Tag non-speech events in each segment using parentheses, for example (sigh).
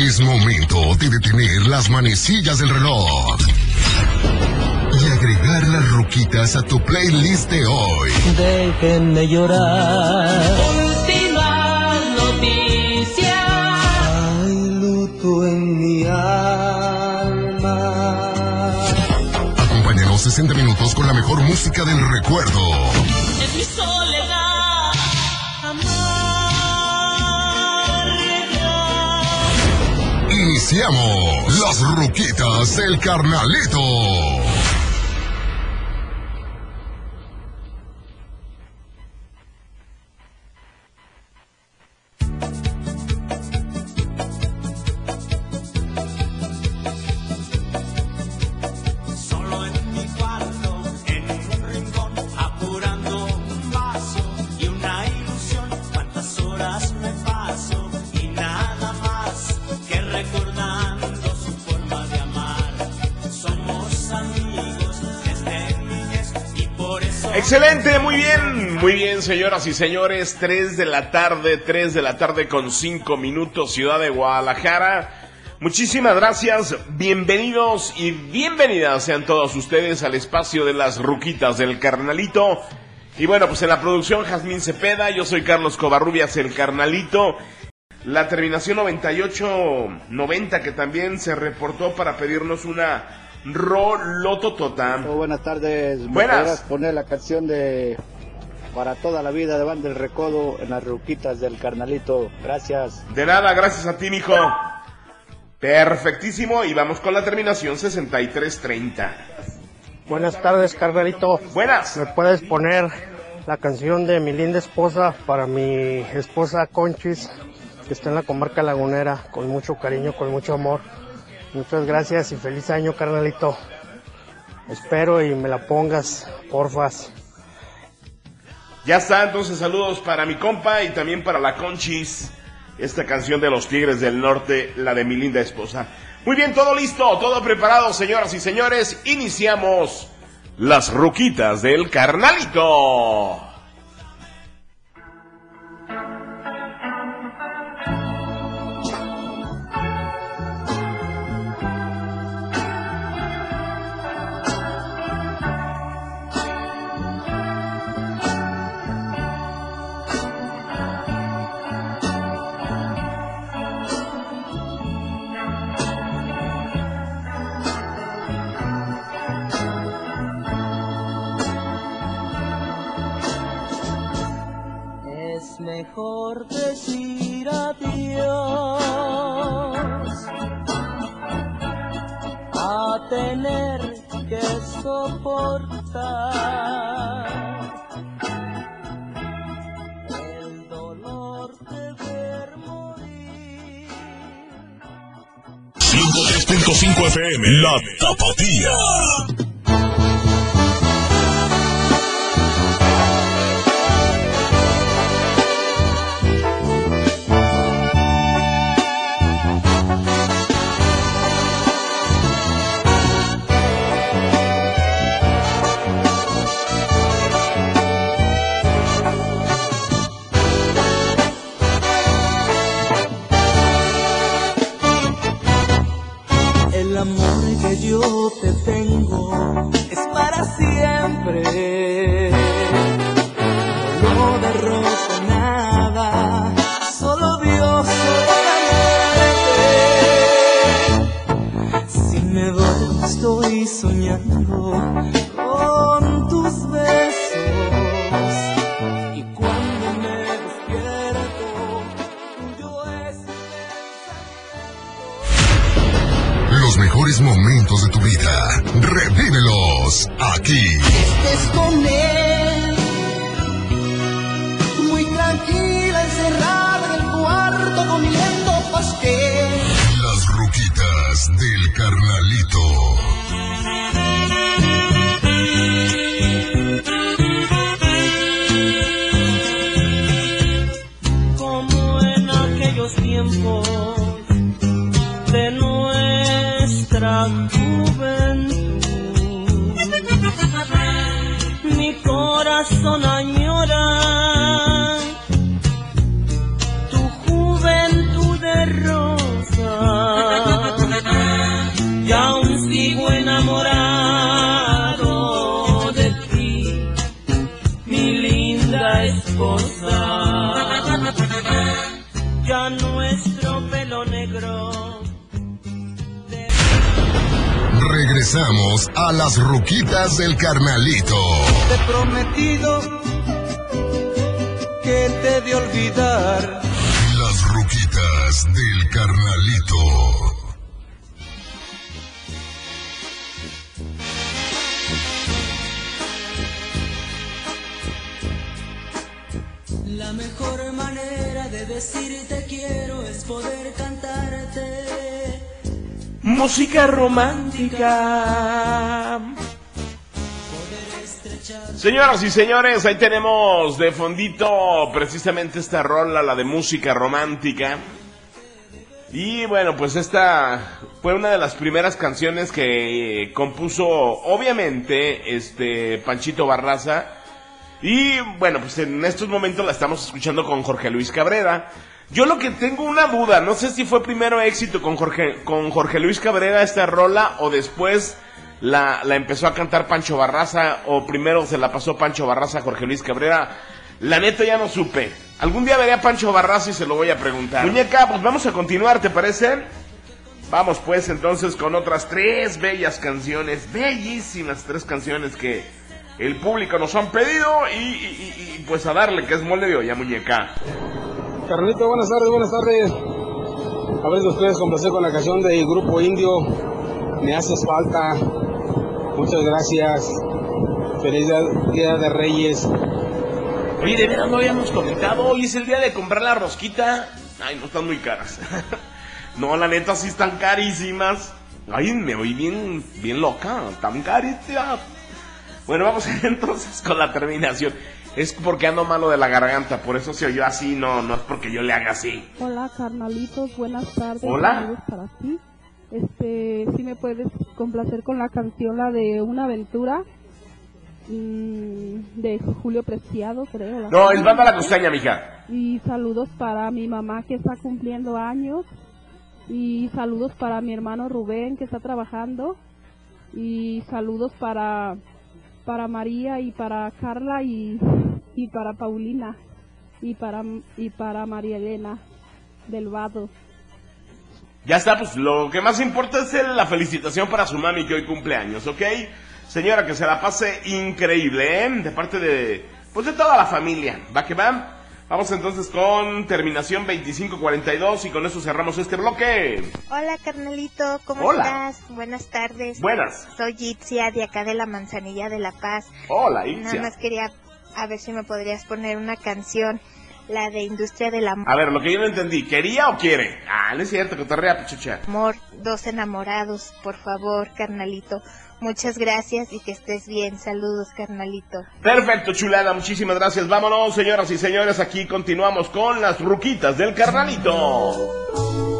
Es momento de detener las manecillas del reloj y agregar las ruquitas a tu playlist de hoy. Déjenme llorar. Últimas noticias. Hay luto en mi alma. Acompáñanos 60 minutos con la mejor música del recuerdo. Iniciamos las ruquitas del carnalito. Excelente, muy bien, muy bien, señoras y señores. 3 de la tarde, 3 de la tarde con 5 minutos, ciudad de Guadalajara. Muchísimas gracias, bienvenidos y bienvenidas sean todos ustedes al espacio de las ruquitas del carnalito. Y bueno, pues en la producción Jazmín Cepeda, yo soy Carlos Covarrubias, el carnalito. La terminación 9890 que también se reportó para pedirnos una rolototota. Oh, buenas tardes. ¿Me Buenas. poner la canción de Para toda la vida de Banda del Recodo en las ruquitas del carnalito? Gracias. De nada, gracias a ti, mijo. Perfectísimo, y vamos con la terminación 6330. Buenas tardes, carnalito. Buenas. ¿Me puedes poner la canción de mi linda esposa para mi esposa Conchis, que está en la comarca lagunera, con mucho cariño, con mucho amor? Muchas gracias y feliz año, carnalito. Espero y me la pongas, porfas. Ya está, entonces saludos para mi compa y también para la Conchis. Esta canción de los Tigres del Norte, la de mi linda esposa. Muy bien, todo listo, todo preparado, señoras y señores. Iniciamos las ruquitas del carnalito. Mejor decir adiós a tener que soportar el dolor de ver morir. 103.5 FM, La Tapatía. Regresamos a las ruquitas del carnalito. Te he prometido que te de olvidar. Las ruquitas del carnalito. La mejor manera de decirte quiero es poder cantarte. Música romántica. Señoras y señores, ahí tenemos de fondito precisamente esta rola, la de música romántica. Y bueno, pues esta fue una de las primeras canciones que compuso, obviamente, este Panchito Barraza. Y bueno, pues en estos momentos la estamos escuchando con Jorge Luis Cabrera. Yo lo que tengo una duda, no sé si fue primero éxito con Jorge, con Jorge Luis Cabrera esta rola o después la, la empezó a cantar Pancho Barraza o primero se la pasó Pancho Barraza a Jorge Luis Cabrera. La neta ya no supe. Algún día veré a Pancho Barraza y se lo voy a preguntar. Muñeca, pues vamos a continuar, ¿te parece? Vamos pues entonces con otras tres bellas canciones, bellísimas tres canciones que el público nos han pedido y, y- y- y, pues a darle que es mole de olla, muñeca. Carlito, buenas tardes, buenas tardes. A ver si ustedes complacer con la canción del grupo indio. Me haces falta. Muchas gracias. Feliz día, de Reyes. Oye, de veras no habíamos comentado, hoy es el día de comprar la rosquita. Ay, no están muy caras. (laughs) no, la neta sí están carísimas. Ay, me oí bien, bien loca, tan carita. Bueno, vamos (laughs) entonces con la terminación. Es porque ando malo de la garganta, por eso se oyó así, no, no es porque yo le haga así. Hola carnalitos, buenas tardes. Hola. Para ti. Este, si me puedes complacer con la canción la de Una aventura mm, de Julio Preciado, creo. No, es banda la costeña, mija. Y saludos para mi mamá que está cumpliendo años. Y saludos para mi hermano Rubén que está trabajando. Y saludos para para María y para Carla y, y para Paulina y para y para María Elena del Vado. Ya está, pues lo que más importa es la felicitación para su mami que hoy cumple años, ¿ok? Señora, que se la pase increíble, ¿eh? De parte de, pues de toda la familia. ¿Va que va? Vamos entonces con terminación 2542 y con eso cerramos este bloque. Hola carnalito, ¿cómo Hola. estás? Buenas tardes. Buenas. Soy Itzia de acá de la Manzanilla de La Paz. Hola, Nada Itzia. más quería a ver si me podrías poner una canción, la de Industria del Amor. A ver, lo que yo no entendí, ¿quería o quiere? Ah, no es cierto, que te rea, pichucha. Amor, dos enamorados, por favor, carnalito. Muchas gracias y que estés bien. Saludos, carnalito. Perfecto, chulada, muchísimas gracias. Vámonos, señoras y señores, aquí continuamos con las ruquitas del carnalito.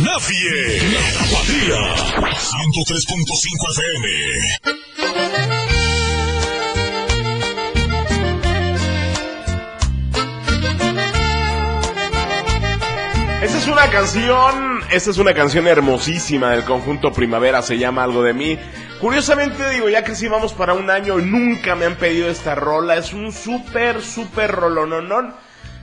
Nadie. La Padrilla 103.5 FM. Esta es una canción, esta es una canción hermosísima del conjunto Primavera, se llama Algo de mí. Curiosamente digo, ya que sí vamos para un año, nunca me han pedido esta rola, es un súper, súper rolononón.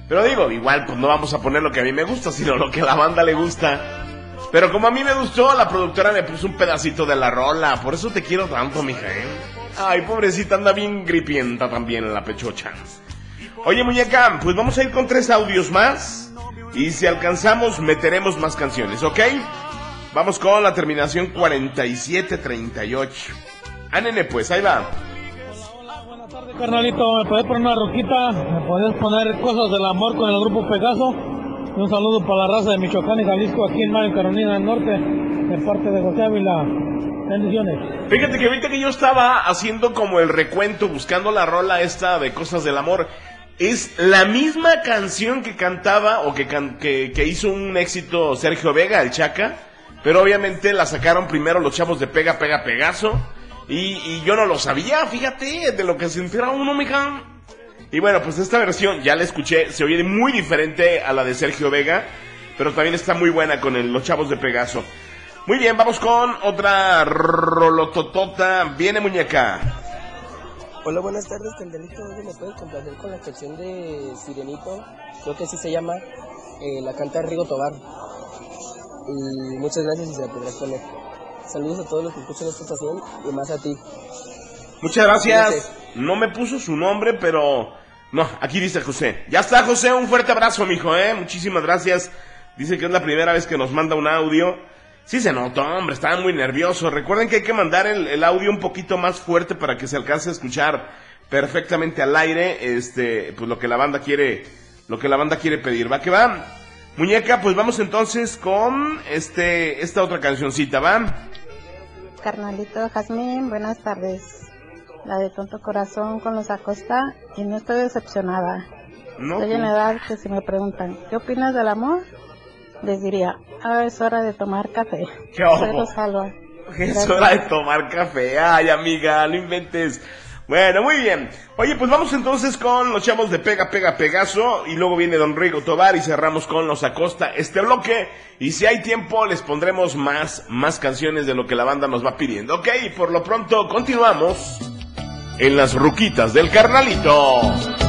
Pero digo, igual pues no vamos a poner lo que a mí me gusta, sino lo que a la banda le gusta. Pero como a mí me gustó, la productora me puso un pedacito de la rola, por eso te quiero tanto, mija, ¿eh? Ay, pobrecita, anda bien gripienta también la pechocha. Oye, muñeca, pues vamos a ir con tres audios más. Y si alcanzamos, meteremos más canciones, ¿ok? Vamos con la terminación 4738. Ánene, pues, ahí va. Carnalito, ¿me puedes poner una roquita? ¿Me puedes poner cosas del amor con el grupo Pegaso? Y un saludo para la raza de Michoacán y Jalisco aquí en Mario Carolina del Norte, de parte de José Ávila. Bendiciones. Fíjate que ahorita que yo estaba haciendo como el recuento, buscando la rola esta de cosas del amor, es la misma canción que cantaba o que, can- que, que hizo un éxito Sergio Vega, el Chaca, pero obviamente la sacaron primero los chavos de Pega Pega Pegaso y, y yo no lo sabía, fíjate, de lo que se entera uno, mija. Y bueno, pues esta versión ya la escuché, se oye muy diferente a la de Sergio Vega, pero también está muy buena con el- los chavos de Pegaso. Muy bien, vamos con otra rolototota. Viene muñeca. Hola, buenas tardes, Candelito. Oye, ¿me puedes complacer con la canción de Sirenito? Creo que así se llama. Eh, la canta Rigo Tobar. Y muchas gracias y se la podrás poner. Saludos a todos los que escuchan esta estación y más a ti. Muchas gracias. No me puso su nombre, pero no, aquí dice José. Ya está, José, un fuerte abrazo, mijo, eh. Muchísimas gracias. Dice que es la primera vez que nos manda un audio. Sí se notó, hombre, estaba muy nervioso. Recuerden que hay que mandar el, el audio un poquito más fuerte para que se alcance a escuchar perfectamente al aire, este, pues lo que la banda quiere, lo que la banda quiere pedir. Va que va. Muñeca, pues vamos entonces con este, esta otra cancioncita, ¿va? Carnalito Jazmín, buenas tardes. La de Tonto Corazón con los Acosta y no estoy decepcionada. No, Estoy en la edad que si me preguntan, ¿qué opinas del amor? Les diría, ah, es hora de tomar café. ¿Qué ojo? Es hora de tomar café. Ay, amiga, no inventes. Bueno, muy bien. Oye, pues vamos entonces con los chavos de Pega Pega Pegaso y luego viene Don Rigo Tobar y cerramos con los Acosta este bloque. Y si hay tiempo les pondremos más, más canciones de lo que la banda nos va pidiendo. Ok, y por lo pronto continuamos en las ruquitas del carnalito.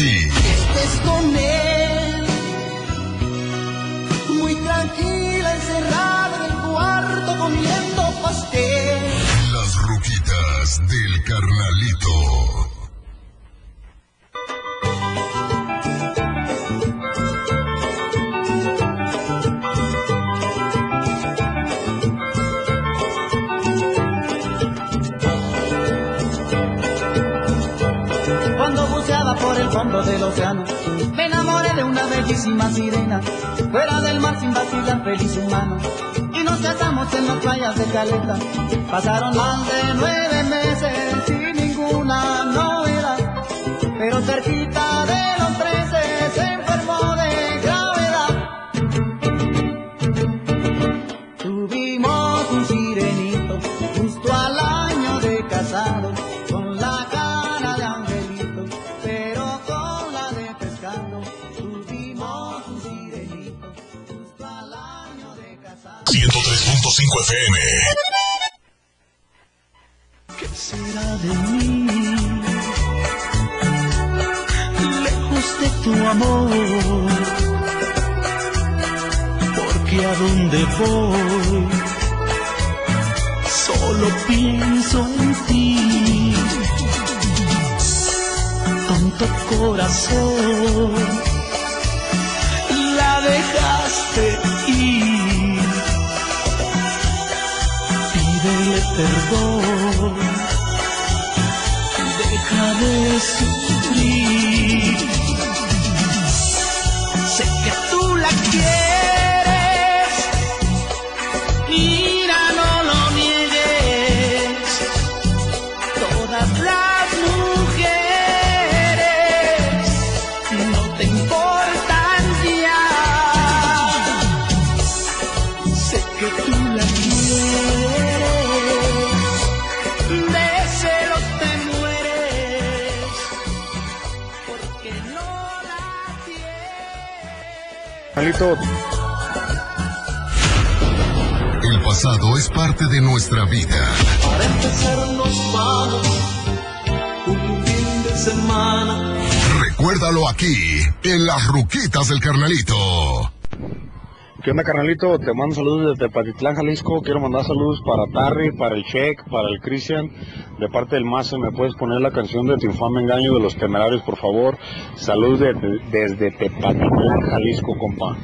Party. Fuera del mar sin vacilar, feliz humano. Y nos casamos en las playas de Caleta. Pasaron más de nueve meses sin ninguna novedad, pero cerquita de los trece ¿Qué será de mí? Lejos de tu amor. Porque a dónde voy, solo pienso en ti. Tonto corazón, la dejaste perdón, deja El pasado es parte de nuestra vida. Para empezar nos vamos un fin de semana. Recuérdalo aquí, en las ruquitas del carnalito. ¿Qué onda carnalito? Te mando saludos desde Patitlán, Jalisco. Quiero mandar saludos para Tarry, para el Check, para el Cristian. De parte del Mazo, ¿me puedes poner la canción de Tu infame engaño de los temerarios, por favor? Saludos de- desde Tepatitlán, Jalisco, compa.